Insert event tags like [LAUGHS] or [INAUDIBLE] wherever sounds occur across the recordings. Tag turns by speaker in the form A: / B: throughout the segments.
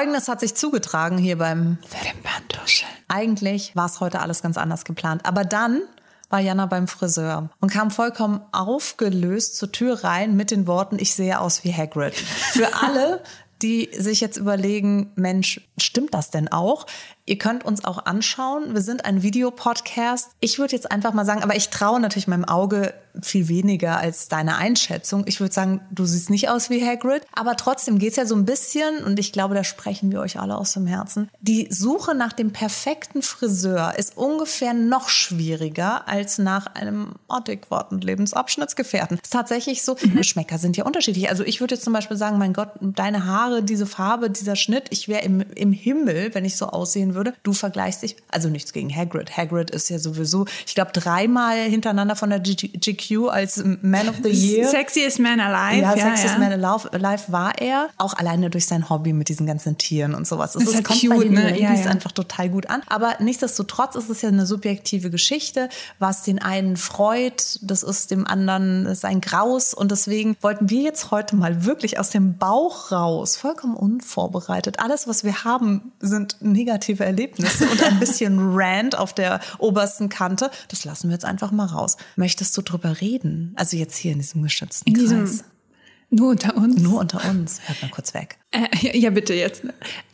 A: Folgendes hat sich zugetragen hier beim
B: Wimperntuscheln.
A: Eigentlich war es heute alles ganz anders geplant. Aber dann war Jana beim Friseur und kam vollkommen aufgelöst zur Tür rein mit den Worten, ich sehe aus wie Hagrid. Für [LAUGHS] alle, die sich jetzt überlegen, Mensch, stimmt das denn auch? Ihr könnt uns auch anschauen. Wir sind ein Videopodcast. Ich würde jetzt einfach mal sagen, aber ich traue natürlich meinem Auge viel weniger als deine Einschätzung. Ich würde sagen, du siehst nicht aus wie Hagrid, aber trotzdem geht's ja so ein bisschen, und ich glaube, da sprechen wir euch alle aus dem Herzen. Die Suche nach dem perfekten Friseur ist ungefähr noch schwieriger als nach einem adäquaten Lebensabschnittsgefährten. Es ist tatsächlich so, mhm. Geschmäcker sind ja unterschiedlich. Also ich würde jetzt zum Beispiel sagen, mein Gott, deine Haare, diese Farbe, dieser Schnitt, ich wäre im, im Himmel, wenn ich so aussehen würde. Du vergleichst dich, also nichts gegen Hagrid. Hagrid ist ja sowieso, ich glaube, dreimal hintereinander von der GQ als Man of the Year. [LAUGHS]
B: Sexiest Man Alive.
A: Ja, ja Sexiest ja. Man alive, war er. Auch alleine durch sein Hobby mit diesen ganzen Tieren und sowas.
B: Das, das ist kommt cute, bei den ne?
A: Ladies ja. einfach total gut an. Aber nichtsdestotrotz ist es ja eine subjektive Geschichte. Was den einen freut, das ist dem anderen sein Graus. Und deswegen wollten wir jetzt heute mal wirklich aus dem Bauch raus, vollkommen unvorbereitet. Alles, was wir haben, sind negative Erlebnisse und ein bisschen [LAUGHS] Rand auf der obersten Kante. Das lassen wir jetzt einfach mal raus. Möchtest du drüber reden? Also jetzt hier in diesem geschützten in Kreis. Diesem
B: nur unter uns?
A: Nur unter uns. Hört mal kurz weg.
B: Äh, ja, bitte jetzt.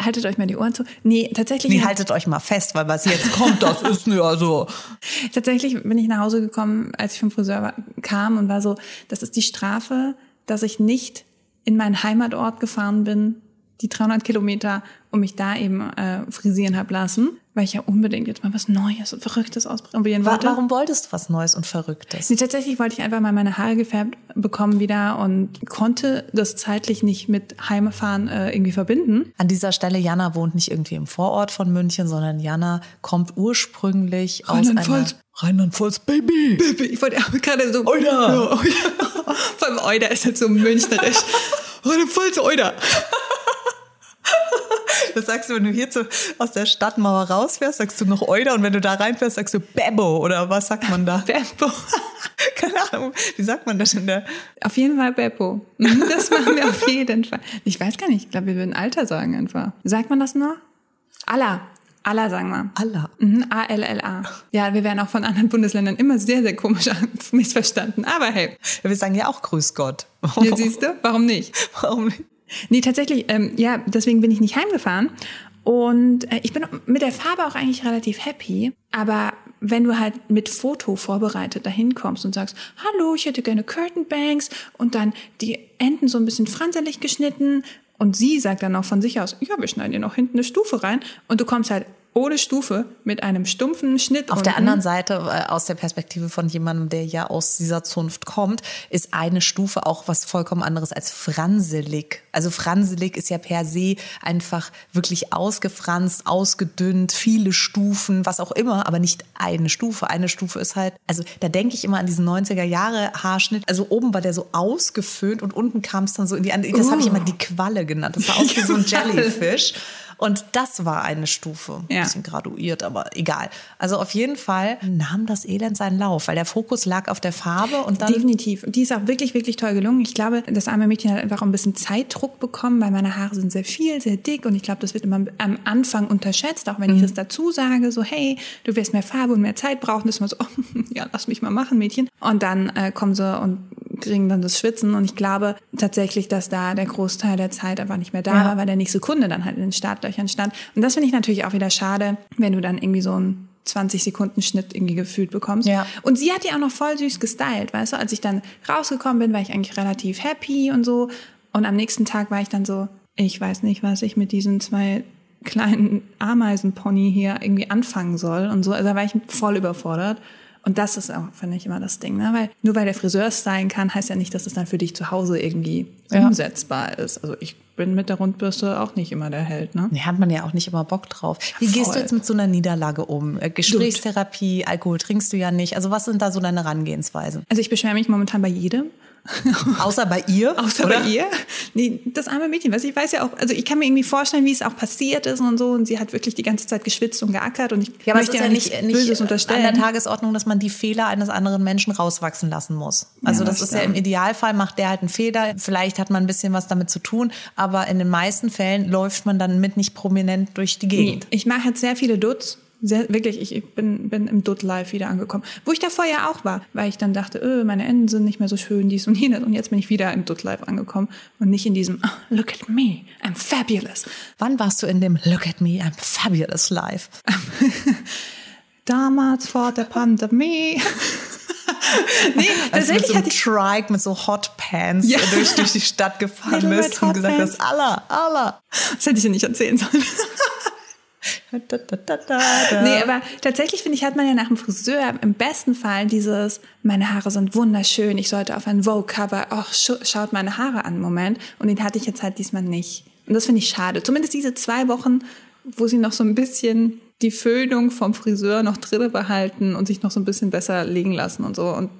B: Haltet euch mal die Ohren zu. Nee, tatsächlich.
A: Nee, haltet euch mal fest, weil was jetzt kommt, das ist nur also. [LAUGHS]
B: Tatsächlich bin ich nach Hause gekommen, als ich vom Friseur war, kam und war so, das ist die Strafe, dass ich nicht in meinen Heimatort gefahren bin, die 300 Kilometer, um mich da eben äh, frisieren hab lassen, weil ich ja unbedingt jetzt mal was Neues und Verrücktes ausprobieren wollte.
A: Warum wolltest du was Neues und Verrücktes?
B: Nee, tatsächlich wollte ich einfach mal meine Haare gefärbt bekommen wieder und konnte das zeitlich nicht mit Heimfahren äh, irgendwie verbinden.
A: An dieser Stelle, Jana wohnt nicht irgendwie im Vorort von München, sondern Jana kommt ursprünglich aus einer...
B: Rheinland-Pfalz, Baby! Baby! Ich wollte gerade so... Oida! Ja, Oida. [LAUGHS] Vor allem Oida ist halt so münchnerisch. [LAUGHS] Rheinland-Pfalz, Oida!
A: Das sagst du, wenn du hier zu, aus der Stadtmauer rausfährst, sagst du noch Euda und wenn du da reinfährst, sagst du Bebo oder was sagt man da? [LAUGHS]
B: Bebo. [LAUGHS]
A: Keine Ahnung, wie sagt man das in der?
B: Auf jeden Fall Beppo. Mhm, das machen wir auf jeden Fall. Ich weiß gar nicht, ich glaube, wir würden Alter sagen einfach. Sagt man das noch? Allah. Allah sagen wir.
A: Allah.
B: Mhm, A-L-L-A. Ja, wir werden auch von anderen Bundesländern immer sehr, sehr komisch [LAUGHS] missverstanden. Aber hey.
A: Ja, wir sagen ja auch Grüß Gott.
B: Ja, siehst du? Warum nicht?
A: Warum nicht?
B: Nee, tatsächlich, ähm, ja, deswegen bin ich nicht heimgefahren. Und äh, ich bin mit der Farbe auch eigentlich relativ happy. Aber wenn du halt mit Foto vorbereitet dahin kommst und sagst, hallo, ich hätte gerne Curtain Banks und dann die Enden so ein bisschen franselig geschnitten und sie sagt dann auch von sich aus, ja, wir schneiden dir noch hinten eine Stufe rein und du kommst halt ohne Stufe mit einem stumpfen Schnitt.
A: Auf unten. der anderen Seite, äh, aus der Perspektive von jemandem, der ja aus dieser Zunft kommt, ist eine Stufe auch was vollkommen anderes als franselig. Also franselig ist ja per se einfach wirklich ausgefranst, ausgedünnt, viele Stufen, was auch immer, aber nicht eine Stufe. Eine Stufe ist halt, also da denke ich immer an diesen 90er Jahre Haarschnitt. Also oben war der so ausgeföhnt und unten kam es dann so in die andere. Das uh. habe ich immer die Qualle genannt. Das sah aus wie so ein [LAUGHS] Jellyfish. Und das war eine Stufe. Ja. Bisschen graduiert, aber egal. Also auf jeden Fall nahm das Elend seinen Lauf, weil der Fokus lag auf der Farbe und dann.
B: Definitiv. Und die ist auch wirklich, wirklich toll gelungen. Ich glaube, das arme Mädchen hat einfach auch ein bisschen Zeitdruck bekommen, weil meine Haare sind sehr viel, sehr dick und ich glaube, das wird immer am Anfang unterschätzt, auch wenn mhm. ich das dazu sage, so, hey, du wirst mehr Farbe und mehr Zeit brauchen, das ist immer so, oh, [LAUGHS] ja, lass mich mal machen, Mädchen. Und dann äh, kommen sie und kriegen dann das Schwitzen und ich glaube tatsächlich, dass da der Großteil der Zeit einfach nicht mehr da ja. war, weil der nächste Kunde dann halt in den Startlöchern stand. Und das finde ich natürlich auch wieder schade, wenn du dann irgendwie so einen 20 Sekunden Schnitt irgendwie gefühlt bekommst.
A: Ja.
B: Und sie hat die auch noch voll süß gestylt, weißt du? Als ich dann rausgekommen bin, war ich eigentlich relativ happy und so. Und am nächsten Tag war ich dann so, ich weiß nicht, was ich mit diesen zwei kleinen Ameisenpony hier irgendwie anfangen soll und so. Also da war ich voll überfordert. Und das ist auch, finde ich, immer das Ding. Ne? Weil nur weil der Friseur stylen kann, heißt ja nicht, dass es dann für dich zu Hause irgendwie ja. umsetzbar ist. Also ich bin mit der Rundbürste auch nicht immer der Held. Ne?
A: Nee, hat man ja auch nicht immer Bock drauf. Wie Voll. gehst du jetzt mit so einer Niederlage um? Äh, Gesprächstherapie, Alkohol trinkst du ja nicht. Also was sind da so deine Herangehensweisen?
B: Also ich beschwere mich momentan bei jedem. [LAUGHS]
A: Außer bei ihr?
B: Außer
A: oder?
B: bei ihr? Nee, das arme Mädchen, was ich weiß ja auch, also ich kann mir irgendwie vorstellen, wie es auch passiert ist und so. Und sie hat wirklich die ganze Zeit geschwitzt und geackert und ich
A: Ja, aber es
B: möchte
A: ist ja nicht, nicht
B: Böses
A: an
B: unterstellen.
A: der Tagesordnung, dass man die Fehler eines anderen Menschen rauswachsen lassen muss. Also
B: Ja,
A: das,
B: das
A: ist ja im. Idealfall, macht der halt einen Fehler. Vielleicht hat man ein bisschen was damit zu tun, aber in den meisten Fällen läuft man dann mit nicht prominent durch die
B: Nee,
A: Gegend.
B: ich mache jetzt sehr viele Duts. Sehr, wirklich, ich, bin, bin im Dutt-Life wieder angekommen. Wo ich davor ja auch war, weil ich dann dachte, öh, meine Enden sind nicht mehr so schön, dies und jenes. Und jetzt bin ich wieder im Dutt-Life angekommen und nicht in diesem, oh, look at me, I'm fabulous.
A: Wann warst du in dem Look at me, I'm fabulous life? [LAUGHS]
B: Damals vor der Pandemie. [LAUGHS] nee,
A: Als du mit
B: tatsächlich
A: so einem Trike mit so Hotpants
B: Ja.
A: durch, durch die Stadt gefahren bist und gesagt hast, Allah, Allah.
B: Das hätte ich dir nicht erzählen sollen.
A: Da, da, da.
B: Nee, aber tatsächlich finde ich, hat man ja nach dem Friseur im besten Fall dieses, meine Haare sind wunderschön, ich sollte auf ein Vogue-Cover, ach, sch schaut meine Haare an, Moment. Und den hatte ich jetzt halt diesmal nicht. Und das finde ich schade. Zumindest diese zwei Wochen, wo sie noch so ein bisschen die Föhnung vom Friseur noch drinne behalten und sich noch so ein bisschen besser legen lassen und so. Und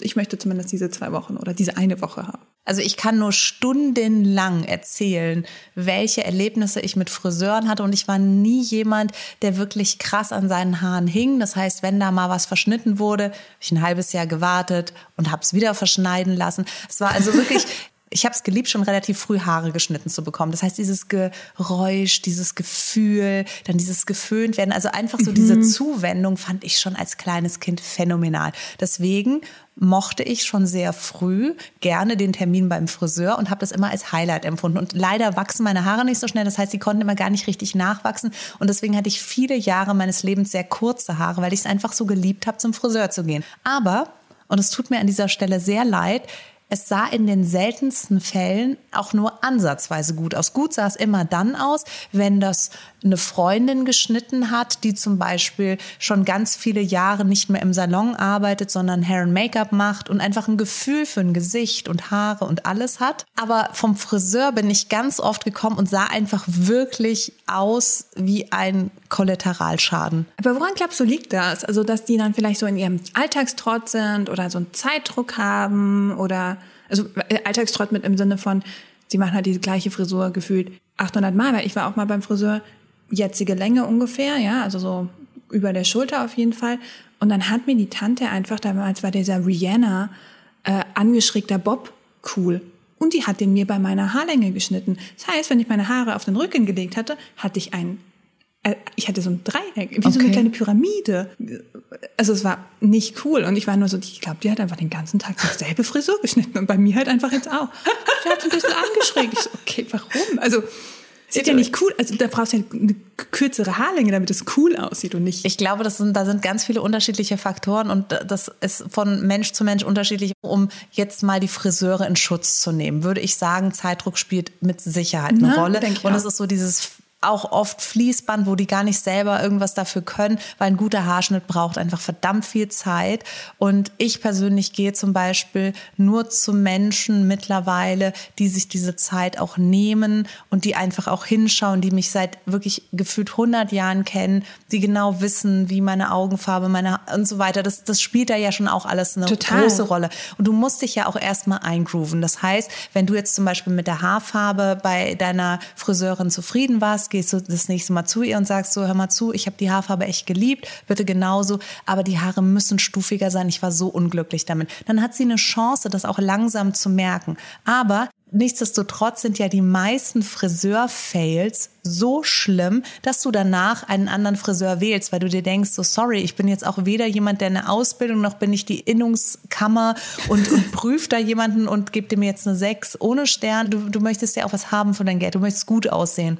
B: ich möchte zumindest diese zwei Wochen oder diese eine Woche haben.
A: Also ich kann nur stundenlang erzählen, welche Erlebnisse ich mit Friseuren hatte und ich war nie jemand, der wirklich krass an seinen Haaren hing. Das heißt, wenn da mal was verschnitten wurde, habe ich ein halbes Jahr gewartet und habe es wieder verschneiden lassen. Es war also wirklich [LAUGHS] ich habe es geliebt, schon relativ früh Haare geschnitten zu bekommen. Das heißt, dieses Geräusch, dieses Gefühl, dann dieses geföhnt werden, also einfach so diese Zuwendung fand ich schon als kleines Kind phänomenal. Deswegen mochte ich schon sehr früh gerne den Termin beim Friseur und habe das immer als Highlight empfunden. Und leider wachsen meine Haare nicht so schnell. Das heißt, sie konnten immer gar nicht richtig nachwachsen. Und deswegen hatte ich viele Jahre meines Lebens sehr kurze Haare, weil ich es einfach so geliebt habe, zum Friseur zu gehen. Aber, und es tut mir an dieser Stelle sehr leid, es sah in den seltensten Fällen auch nur ansatzweise gut aus. Gut sah es immer dann aus, wenn das eine Freundin geschnitten hat, die zum Beispiel schon ganz viele Jahre nicht mehr im Salon arbeitet, sondern Hair and Make-up macht und einfach ein Gefühl für ein Gesicht und Haare und alles hat. Aber vom Friseur bin ich ganz oft gekommen und sah einfach wirklich aus wie ein Kollateralschaden.
B: Aber woran glaubst du, liegt das? Also, dass die dann vielleicht so in ihrem Alltagstrott sind oder so einen Zeitdruck haben oder, also Alltagstrott mit im Sinne von, sie machen halt diese gleiche Frisur gefühlt 800 Mal, weil ich war auch mal beim Friseur, jetzige Länge ungefähr, ja, also so über der Schulter auf jeden Fall. Und dann hat mir die Tante einfach, damals war dieser Rihanna, äh, angeschrägter Bob cool. Und die hat den mir bei meiner Haarlänge geschnitten. Das heißt, wenn ich meine Haare auf den Rücken gelegt hatte, hatte ich ein äh, ich hatte so ein Dreieck, wie so eine
A: Okay.
B: kleine Pyramide. Also es war nicht cool. Und ich war nur so, ich glaube, die hat einfach den ganzen Tag dieselbe Frisur geschnitten. Und bei mir halt einfach jetzt auch. Die hat ein bisschen angeschrägt. Ich so, okay, warum? Also sieht ja nicht cool. Also da brauchst du ja eine kürzere Haarlänge, damit es cool aussieht und nicht.
A: Ich glaube, das sind, da sind ganz viele unterschiedliche Faktoren und das ist von Mensch zu Mensch unterschiedlich. Um jetzt mal die Friseure in Schutz zu nehmen, würde ich sagen, Zeitdruck spielt mit Sicherheit eine
B: Na,
A: Rolle. Und es ist so dieses auch oft Fließband, wo die gar nicht selber irgendwas dafür können, weil ein guter Haarschnitt braucht einfach verdammt viel Zeit. Und ich persönlich gehe zum Beispiel nur zu Menschen mittlerweile, die sich diese Zeit auch nehmen und die einfach auch hinschauen, die mich seit wirklich gefühlt 100 Jahren kennen, die genau wissen, wie meine Augenfarbe, meine und so weiter. Das, das spielt da ja schon auch alles eine
B: Total.
A: große Rolle. Und du musst dich ja auch erstmal eingrooven. Das heißt, wenn du jetzt zum Beispiel mit der Haarfarbe bei deiner Friseurin zufrieden warst, gehst du das nächste Mal zu ihr und sagst so, hör mal zu, ich habe die Haarfarbe echt geliebt, bitte genauso, aber die Haare müssen stufiger sein, ich war so unglücklich damit. Dann hat sie eine Chance, das auch langsam zu merken. Aber Nichtsdestotrotz sind ja die meisten Friseur-Fails so schlimm, dass du danach einen anderen Friseur wählst, weil du dir denkst, so sorry, ich bin jetzt auch weder jemand, der eine Ausbildung, noch bin ich die Innungskammer und, und [LAUGHS] prüft da jemanden und gibt dem jetzt eine 6 ohne Stern. Du, du möchtest ja auch was haben für dein Geld, du möchtest gut aussehen.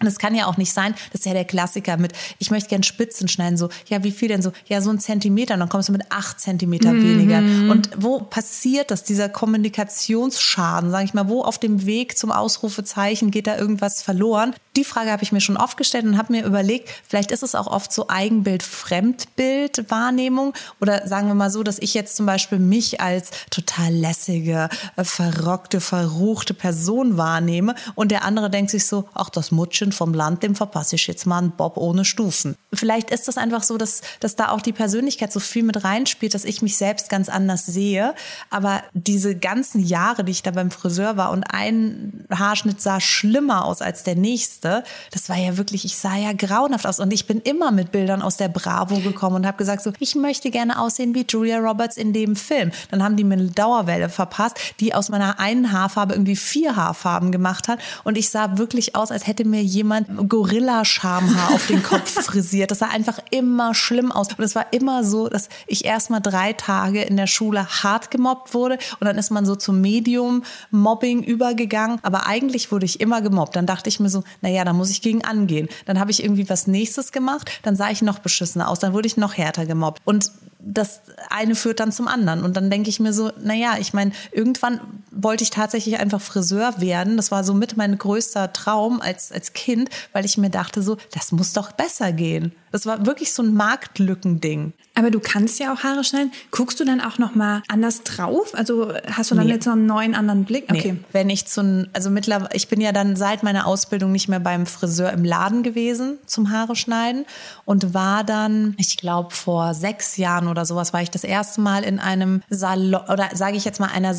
A: Und es kann ja auch nicht sein, das ist ja der Klassiker mit, ich möchte gern Spitzen schneiden, so, ja, wie viel denn so? Ja, so ein Zentimeter, und dann kommst du mit acht Zentimeter weniger. Und wo passiert das, dieser Kommunikationsschaden, sage ich mal, wo auf dem Weg zum Ausrufezeichen geht da irgendwas verloren? Die Frage habe ich mir schon oft gestellt und habe mir überlegt, vielleicht ist es auch oft so Eigenbild, Fremdbild, Wahrnehmung oder sagen wir mal so, dass ich jetzt zum Beispiel mich als total lässige, äh, verrockte, verruchte Person wahrnehme und der andere denkt sich so, ach, das Mutschen Mädchen vom Land, dem verpasse ich jetzt mal einen Bob ohne Stufen. Vielleicht ist das einfach so, dass, dass da auch die Persönlichkeit so viel mit reinspielt, dass ich mich selbst ganz anders sehe. Aber diese ganzen Jahre, die ich da beim Friseur war und ein Haarschnitt sah schlimmer aus als der nächste, das war ja wirklich, ich sah ja grauenhaft aus. Und ich bin immer mit Bildern aus der Bravo gekommen und habe gesagt so, ich möchte gerne aussehen wie Julia Roberts in dem Film. Dann haben die mir eine Dauerwelle verpasst, die aus meiner einen Haarfarbe irgendwie vier Haarfarben gemacht hat. Und ich sah wirklich aus, als hätte mir jemand Gorilla-Schamhaar auf den Kopf [LAUGHS] frisiert. Das sah einfach immer schlimm aus. Und es war immer so, dass ich erst mal drei Tage in der Schule hart gemobbt wurde und dann ist man so zum Medium-Mobbing übergegangen. Aber eigentlich wurde ich immer gemobbt. Dann dachte ich mir so, naja, da muss ich gegen angehen. Dann habe ich irgendwie was nächstes gemacht, dann sah ich noch beschissener aus, dann wurde ich noch härter gemobbt. Und das eine führt dann zum anderen. Und dann denke ich mir so, naja, ich meine, irgendwann wollte ich tatsächlich einfach Friseur werden. Das war so mit mein größter Traum als, als Kind, weil ich mir dachte so, das muss doch besser gehen. Das war wirklich so ein Marktlückending.
B: Aber du kannst ja auch Haare schneiden. Guckst du dann auch noch mal anders drauf? Also hast du dann nee. jetzt so einen neuen anderen Blick?
A: Okay. Nee. Wenn ich zu also mittlerweile, ich bin ja dann seit meiner Ausbildung nicht mehr beim Friseur im Laden gewesen zum Haare schneiden und war dann, ich glaube vor sechs Jahren oder sowas, war ich das erste Mal in einem Salon oder sage ich jetzt mal einer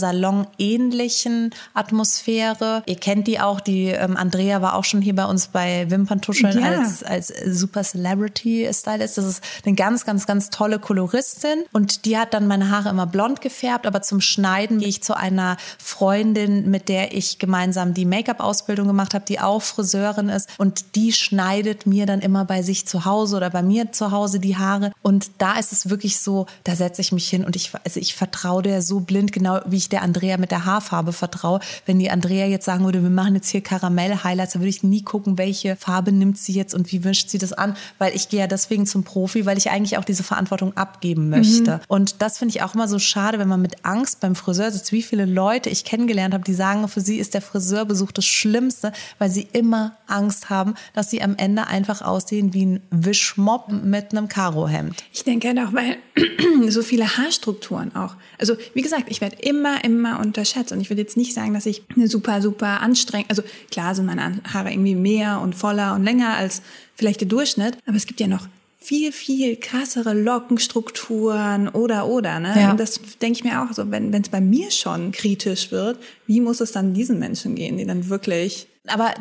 A: Salon-ähnlichen Atmosphäre. Ihr kennt die auch. Die ähm, Andrea war auch schon hier bei uns bei Wimperntuscheln ja. als als Super Celebrity Stylist. Das ist eine ganz, ganz, ganz tolle Koloristin und die hat dann meine Haare immer blond gefärbt, aber zum Schneiden gehe ich zu einer Freundin, mit der ich gemeinsam die Make-up-Ausbildung gemacht habe, die auch Friseurin ist und die schneidet mir dann immer bei sich zu Hause oder bei mir zu Hause die Haare und da ist es wirklich so, da setze ich mich hin und ich, also ich vertraue der so blind, genau wie ich der Andrea mit der Haarfarbe vertraue. Wenn die Andrea jetzt sagen würde, wir machen jetzt hier Karamell-Highlights, dann würde ich nie gucken, welche Farbe nimmt sie jetzt und wie wischt sie das an, weil ich gehe ja deswegen zum Profi, weil ich eigentlich auch diese Verantwortung Verantwortung abgeben möchte. Mhm. Und das finde ich auch immer so schade, wenn man mit Angst beim Friseur sitzt, wie viele Leute ich kennengelernt habe, die sagen, für sie ist der Friseurbesuch das Schlimmste, weil sie immer Angst haben, dass sie am Ende einfach aussehen wie ein Wischmob mit einem Karohemd.
B: Ich denke halt auch, weil [CLEARS THROAT] so viele Haarstrukturen auch. Also wie gesagt, ich werde immer, immer unterschätzt und ich würde jetzt nicht sagen, dass ich eine super, super anstrengend, also klar sind meine Haare irgendwie mehr und voller und länger als vielleicht der Durchschnitt, aber es gibt ja noch viel, viel krassere Lockenstrukturen oder, oder. Ne? Ja. Und das denke ich mir auch so, wenn es bei mir schon kritisch wird, wie muss es dann diesen Menschen gehen, die dann wirklich...
A: Aber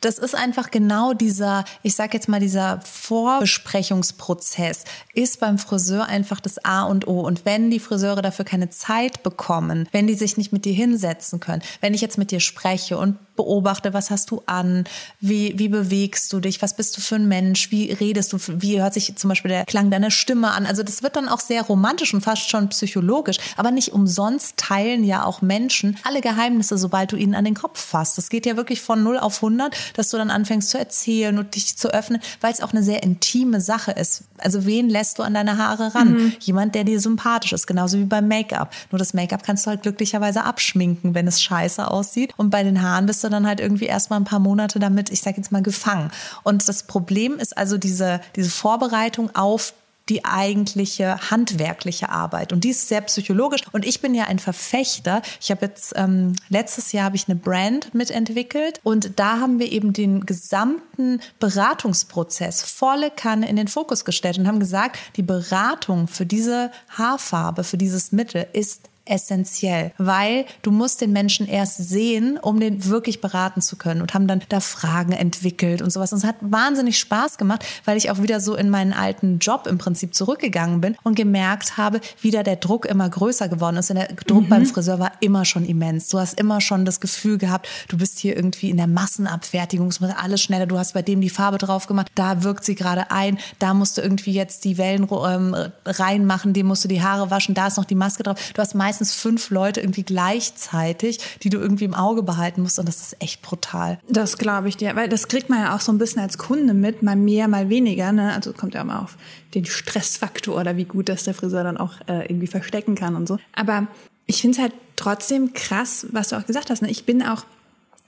A: das ist einfach genau dieser, ich sag jetzt mal, dieser Vorbesprechungsprozess ist beim Friseur einfach das A und O. Und wenn die Friseure dafür keine Zeit bekommen, wenn die sich nicht mit dir hinsetzen können, wenn ich jetzt mit dir spreche und beobachte, was hast du an, wie, wie bewegst du dich, was bist du für ein Mensch, wie redest du, wie hört sich zum Beispiel der Klang deiner Stimme an. Also das wird dann auch sehr romantisch und fast schon psychologisch. Aber nicht umsonst teilen ja auch Menschen alle Geheimnisse, sobald du ihnen an den Kopf fasst. Das geht ja wirklich von 0 auf 100 dass du dann anfängst zu erzählen und dich zu öffnen, weil es auch eine sehr intime Sache ist. Also wen lässt du an deine Haare ran? Mhm. Jemand, der dir sympathisch ist, genauso wie beim Make-up. Nur das Make-up kannst du halt glücklicherweise abschminken, wenn es scheiße aussieht. Und bei den Haaren bist du dann halt irgendwie erstmal ein paar Monate damit, ich sag jetzt mal, gefangen. Und das Problem ist also diese, diese Vorbereitung auf die eigentliche handwerkliche Arbeit. Und die ist sehr psychologisch. Und ich bin ja ein Verfechter. Ich habe jetzt, ähm, letztes Jahr habe ich eine Brand mitentwickelt und da haben wir eben den gesamten Beratungsprozess volle Kanne in den Fokus gestellt und haben gesagt, die Beratung für diese Haarfarbe, für dieses Mittel ist essentiell, weil du musst den Menschen erst sehen, um den wirklich beraten zu können und haben dann da Fragen entwickelt und sowas. Und es hat wahnsinnig Spaß gemacht, weil ich auch wieder so in meinen alten Job im Prinzip zurückgegangen bin und gemerkt habe, wie da der Druck immer größer geworden ist. Und der Druck mhm. beim Friseur war immer schon immens. Du hast immer schon das Gefühl gehabt, du bist hier irgendwie in der Massenabfertigung, es muss alles schneller. Du hast bei dem die Farbe drauf gemacht, da wirkt sie gerade ein, da musst du irgendwie jetzt die Wellen ähm, reinmachen, dem musst du die Haare waschen, da ist noch die Maske drauf. Du hast meistens meistens fünf Leute irgendwie gleichzeitig, die du irgendwie im Auge behalten musst. Und das ist echt brutal.
B: Das glaube ich dir, weil das kriegt man ja auch so ein bisschen als Kunde mit, mal mehr, mal weniger. Ne? Also kommt ja immer auf den Stressfaktor oder wie gut das der Friseur dann auch äh, irgendwie verstecken kann und so. Aber ich finde es halt trotzdem krass, was du auch gesagt hast. Ne? Ich bin auch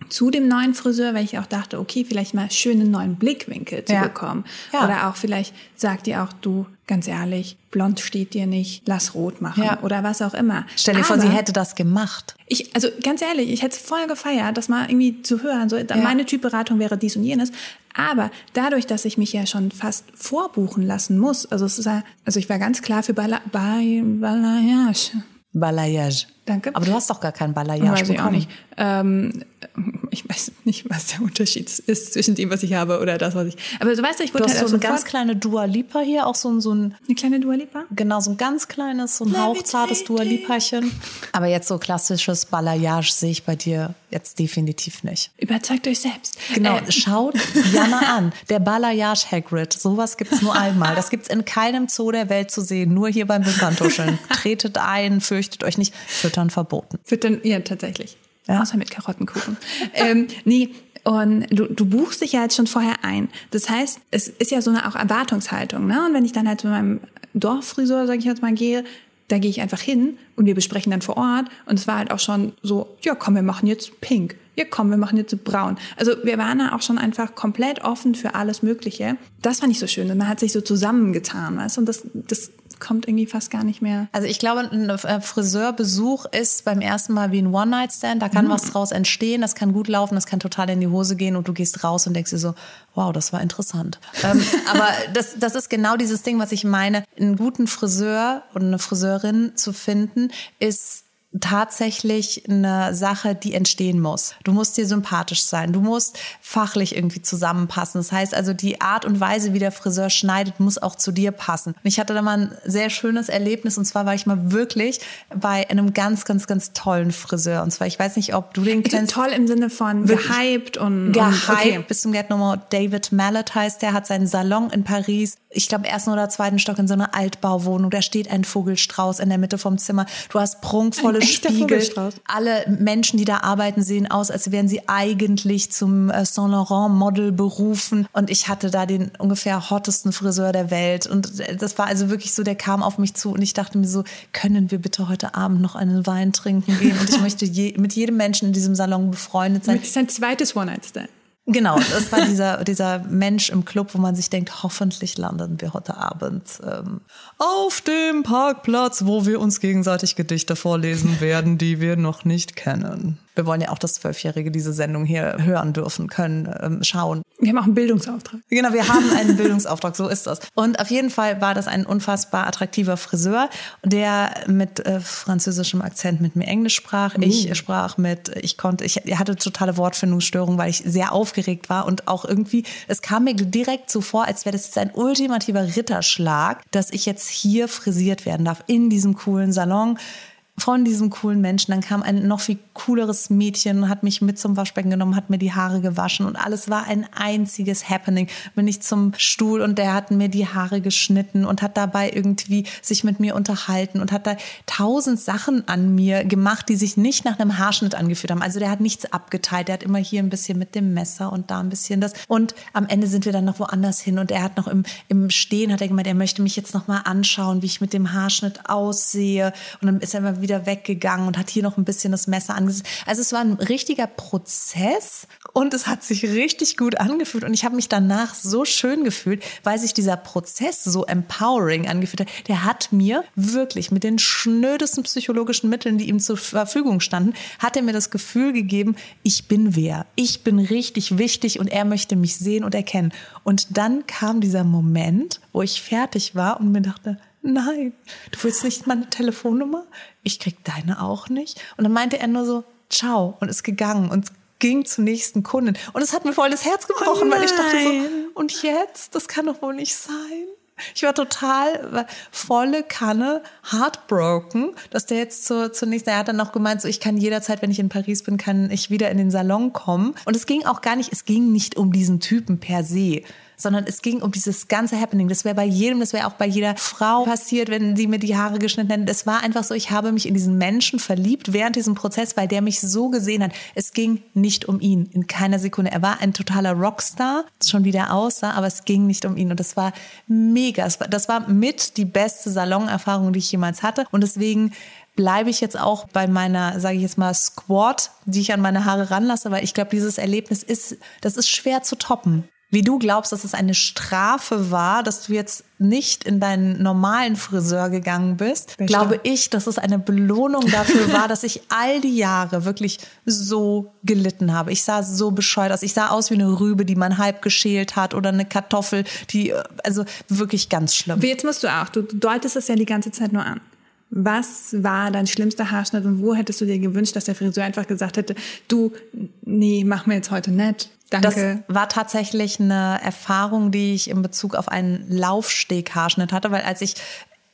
B: zu dem neuen Friseur, weil ich auch dachte, okay, vielleicht mal schönen neuen Blickwinkel zu
A: Ja.
B: bekommen.
A: Ja.
B: Oder auch vielleicht sagt ihr auch, du, ganz ehrlich, blond steht dir nicht, lass rot machen.
A: Ja.
B: Oder was auch immer.
A: Stell dir vor,
B: Aber
A: sie hätte das gemacht.
B: Ich, also ganz ehrlich, ich hätte es voll gefeiert, das mal irgendwie zu hören. So, meine Typberatung wäre dies und jenes. Aber dadurch, dass ich mich ja schon fast vorbuchen lassen muss, also es ist ja, also ich war ganz klar für Bala, Bay- Balayage. Danke.
A: Aber du hast doch gar keinen Balayage
B: Weiß ich auch nicht. Ähm, ich weiß nicht, was der Unterschied ist zwischen dem, was ich habe oder das, was ich. Aber du weißt ja, ich
A: Du
B: wurde
A: hast
B: halt
A: so eine ganz kleine Dua Lipa hier, auch so ein, so ein
B: eine kleine Dua Lipa.
A: Genau, so ein ganz kleines, so ein hauchzartes Dua Lipachen. Aber jetzt so klassisches Balayage sehe ich bei dir jetzt definitiv nicht.
B: Überzeugt euch selbst.
A: Genau,
B: Äh,
A: schaut [LAUGHS] Jana an. Der Balayage Hagrid. Sowas gibt's nur einmal. Das gibt's in keinem Zoo der Welt zu sehen. Nur hier beim Wimperntuscheln. Tretet ein, fürchtet euch nicht. Füttern verboten.
B: Füttern, ja, tatsächlich.
A: Ja.
B: Außer mit Karottenkuchen. ähm, nee, und du, du buchst dich ja jetzt schon vorher ein. Das heißt, es ist ja so eine auch Erwartungshaltung. Ne? Und wenn ich dann halt zu meinem Dorffriseur, sage ich jetzt mal, gehe, da gehe ich einfach hin und wir besprechen dann vor Ort. Und es war halt auch schon so, ja komm, wir machen jetzt pink. Ja komm, wir machen jetzt braun. Also wir waren da auch schon einfach komplett offen für alles Mögliche. Das fand ich so schön. Und man hat sich so zusammengetan, weißt du? Und das, das kommt irgendwie fast gar nicht mehr.
A: Also ich glaube, ein äh, Friseurbesuch ist beim ersten Mal wie ein One-Night-Stand. Da kann was draus entstehen, das kann gut laufen, das kann total in die Hose gehen und du gehst raus und denkst dir so, wow, das war interessant. [LAUGHS] ähm, aber das, das ist genau dieses Ding, was ich meine. Einen guten Friseur und eine Friseurin zu finden, ist tatsächlich eine Sache, die entstehen muss. Du musst dir sympathisch sein. Du musst fachlich irgendwie zusammenpassen. Das heißt also, die Art und Weise, wie der Friseur schneidet, muss auch zu dir passen. Und ich hatte da mal ein sehr schönes Erlebnis. Und zwar war ich mal wirklich bei einem ganz, ganz, ganz tollen Friseur. Und zwar, ich weiß nicht, ob du den
B: Also
A: kennst.
B: toll im Sinne von gehypt und
A: Gehypt
B: und, okay.
A: bis zum Get Nummer David Mallet heißt der, hat seinen Salon in Paris. Ich glaube, ersten oder zweiten Stock in so einer Altbauwohnung. Da steht ein Vogelstrauß in der Mitte vom Zimmer. Du hast prunkvolle
B: Vogelstrauß.
A: Alle Menschen, die da arbeiten, sehen aus, als wären sie eigentlich zum äh, Saint Laurent Model berufen. Und ich hatte da den ungefähr hottesten Friseur der Welt. Und äh, das war also wirklich so, der kam auf mich zu und ich dachte mir so, können wir bitte heute Abend noch einen Wein trinken gehen? Und ich möchte je, mit jedem Menschen in diesem Salon befreundet sein.
B: Das ist ein zweites One-Night-Stand.
A: Genau, das war dieser, [LAUGHS] dieser Mensch im Club, wo man sich denkt, hoffentlich landen wir heute Abend ähm, auf dem Parkplatz, wo wir uns gegenseitig Gedichte vorlesen werden, die wir noch nicht kennen. Wir wollen ja auch, dass Zwölfjährige diese Sendung hier hören dürfen, können, ähm, schauen.
B: Wir haben auch einen Bildungsauftrag.
A: Genau, wir haben einen [LAUGHS] Bildungsauftrag, so ist das. Und auf jeden Fall war das ein unfassbar attraktiver Friseur, der mit äh, französischem Akzent mit mir Englisch sprach. Ich sprach mit, ich konnte, ich hatte totale Wortfindungsstörung, weil ich sehr aufgeregt war und auch irgendwie, es kam mir direkt so vor, als wäre das jetzt ein ultimativer Ritterschlag, dass ich jetzt hier frisiert werden darf, in diesem coolen Salon von diesem coolen Menschen. Dann kam ein noch viel cooleres Mädchen, hat mich mit zum Waschbecken genommen, hat mir die Haare gewaschen und alles war ein einziges Happening. Bin ich zum Stuhl und der hat mir die Haare geschnitten und hat dabei irgendwie sich mit mir unterhalten und hat da tausend Sachen an mir gemacht, die sich nicht nach einem Haarschnitt angefühlt haben. Also der hat nichts abgeteilt. Der hat immer hier ein bisschen mit dem Messer und da ein bisschen das. Und am Ende sind wir dann noch woanders hin und er hat noch im, im Stehen, hat er gemeint, er möchte mich jetzt noch mal anschauen, wie ich mit dem Haarschnitt aussehe. Und dann ist er immer wieder weggegangen und hat hier noch ein bisschen das Messer angesetzt. Also es war ein richtiger Prozess und es hat sich richtig gut angefühlt und ich habe mich danach so schön gefühlt, weil sich dieser Prozess so empowering angefühlt hat. Der hat mir wirklich mit den schnödesten psychologischen Mitteln, die ihm zur Verfügung standen, hat er mir das Gefühl gegeben, ich bin wer. Ich bin richtig wichtig und er möchte mich sehen und erkennen. Und dann kam dieser Moment, wo ich fertig war und mir dachte, nein, du willst nicht meine Telefonnummer? Ich krieg deine auch nicht. Und dann meinte er nur so, ciao und ist gegangen und ging zur nächsten Kundin. Und es hat mir voll das Herz gebrochen, weil ich dachte so,
B: nein.
A: und jetzt? Das kann doch wohl nicht sein. Ich war total volle Kanne heartbroken, dass der jetzt zur, zur nächsten, er hat dann noch gemeint, so ich kann jederzeit, wenn ich in Paris bin, kann ich wieder in den Salon kommen. Und es ging auch gar nicht, es ging nicht um diesen Typen per se, sondern es ging um dieses ganze Happening. Das wäre bei jedem, das wäre auch bei jeder Frau passiert, wenn sie mir die Haare geschnitten hätten. Es war einfach so, ich habe mich in diesen Menschen verliebt während diesem Prozess, weil der mich so gesehen hat. Es ging nicht um ihn in keiner Sekunde. Er war ein totaler Rockstar, schon wie der aussah, aber es ging nicht um ihn. Und das war mega. Das war mit die beste Salonerfahrung, die ich jemals hatte. Und deswegen bleibe ich jetzt auch bei meiner, sage ich jetzt mal, Squad, die ich an meine Haare ranlasse, weil ich glaube, dieses Erlebnis ist, das ist schwer zu toppen. Wie du glaubst, dass es eine Strafe war, dass du jetzt nicht in deinen normalen Friseur gegangen bist, Bestimmt. glaube ich, dass es eine Belohnung dafür war, dass ich all die Jahre wirklich so gelitten habe. Ich sah so bescheuert aus. Ich sah aus wie eine Rübe, die man halb geschält hat oder eine Kartoffel, die, also wirklich ganz schlimm.
B: Jetzt musst du auch, du deutest es ja die ganze Zeit nur an. Was war dein schlimmster Haarschnitt und wo hättest du dir gewünscht, dass der Friseur einfach gesagt hätte, du, nee, mach mir jetzt heute nett. Danke.
A: Das war tatsächlich eine Erfahrung, die ich in Bezug auf einen Laufsteg-Haarschnitt hatte, weil als ich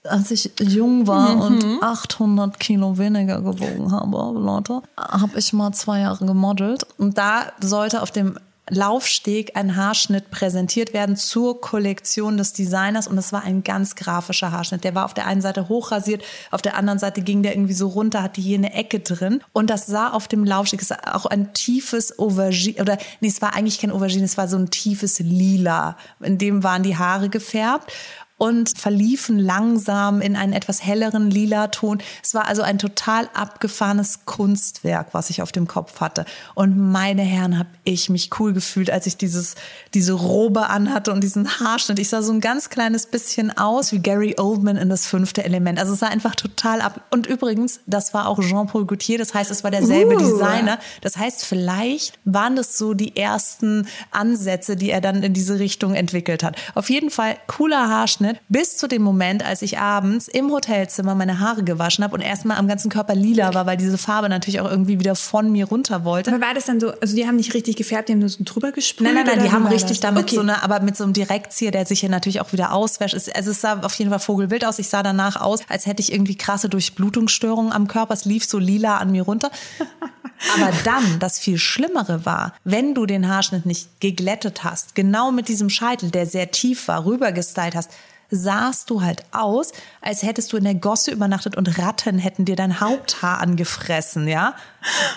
A: als ich jung war mhm. und 800 Kilo weniger gewogen habe, Leute, habe ich mal zwei Jahre gemodelt. Und da sollte auf dem Laufsteg ein Haarschnitt präsentiert werden zur Kollektion des Designers und das war ein ganz grafischer Haarschnitt. Der war auf der einen Seite hochrasiert, auf der anderen Seite ging der irgendwie so runter, hatte hier eine Ecke drin und das sah auf dem Laufsteg, es war auch ein tiefes Aubergine oder nee, es war eigentlich kein Aubergine, es war so ein tiefes Lila. In dem waren die Haare gefärbt und verliefen langsam in einen etwas helleren lila Ton. Es war also ein total abgefahrenes Kunstwerk, was ich auf dem Kopf hatte. Und meine Herren, habe ich mich cool gefühlt, als ich dieses, diese Robe anhatte und diesen Haarschnitt. Ich sah so ein ganz kleines bisschen aus wie Gary Oldman in das fünfte Element. Also es sah einfach total ab. Und übrigens, das war auch Jean-Paul Gaultier. Das heißt, es war derselbe uh. Designer. Das heißt, vielleicht waren das so die ersten Ansätze, die er dann in diese Richtung entwickelt hat. Auf jeden Fall cooler Haarschnitt getrocknet, bis zu dem Moment, als ich abends im Hotelzimmer meine Haare gewaschen habe und erstmal am ganzen Körper lila war, weil diese Farbe natürlich auch irgendwie wieder von mir runter wollte.
B: Aber war das dann so, also die haben nicht richtig gefärbt, die haben nur so drüber gesprüht?
A: Nein, nein, nein, die haben richtig das? damit okay. so eine, aber mit so einem Direktzieher, der sich hier natürlich auch wieder auswäscht. Also es sah auf jeden Fall vogelwild aus. Ich sah danach aus, als hätte ich irgendwie krasse Durchblutungsstörungen am Körper. Es lief so lila an mir runter. [LAUGHS] Aber dann, das viel Schlimmere war, wenn du den Haarschnitt nicht geglättet hast, genau mit diesem Scheitel, der sehr tief war, rübergestylt hast, sahst du halt aus, als hättest du in der Gosse übernachtet und Ratten hätten dir dein Haupthaar angefressen, ja?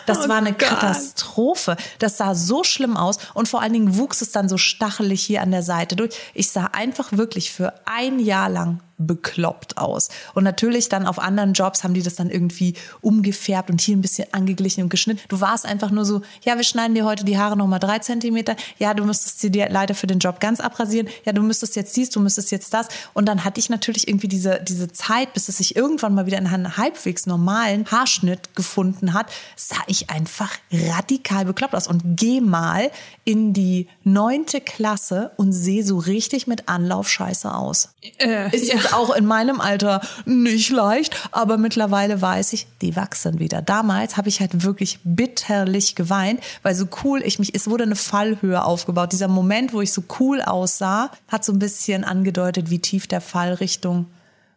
A: Das oh war eine Gott. Katastrophe. Das sah so schlimm aus und vor allen Dingen wuchs es dann so stachelig hier an der Seite durch. Ich sah einfach wirklich für ein Jahr lang bekloppt aus. Und natürlich dann auf anderen Jobs haben die das dann irgendwie umgefärbt und hier ein bisschen angeglichen und geschnitten. Du warst einfach nur so, ja, wir schneiden dir heute die Haare nochmal drei Zentimeter. Ja, du müsstest sie dir leider für den Job ganz abrasieren. Ja, du müsstest jetzt dies, du müsstest jetzt das. Und dann hatte ich natürlich irgendwie diese, diese Zeit, bis es sich irgendwann mal wieder in einen halbwegs normalen Haarschnitt gefunden hat, sah ich einfach radikal bekloppt aus. Und geh mal in die neunte Klasse und sehe so richtig mit Anlauf scheiße aus. Äh, ist jetzt auch in meinem Alter nicht leicht, aber mittlerweile weiß ich, die wachsen wieder. Damals habe ich halt wirklich bitterlich geweint, weil so cool ich mich, es wurde eine Fallhöhe aufgebaut. Dieser Moment, wo ich so cool aussah, hat so ein bisschen angedeutet, wie tief der Fall Richtung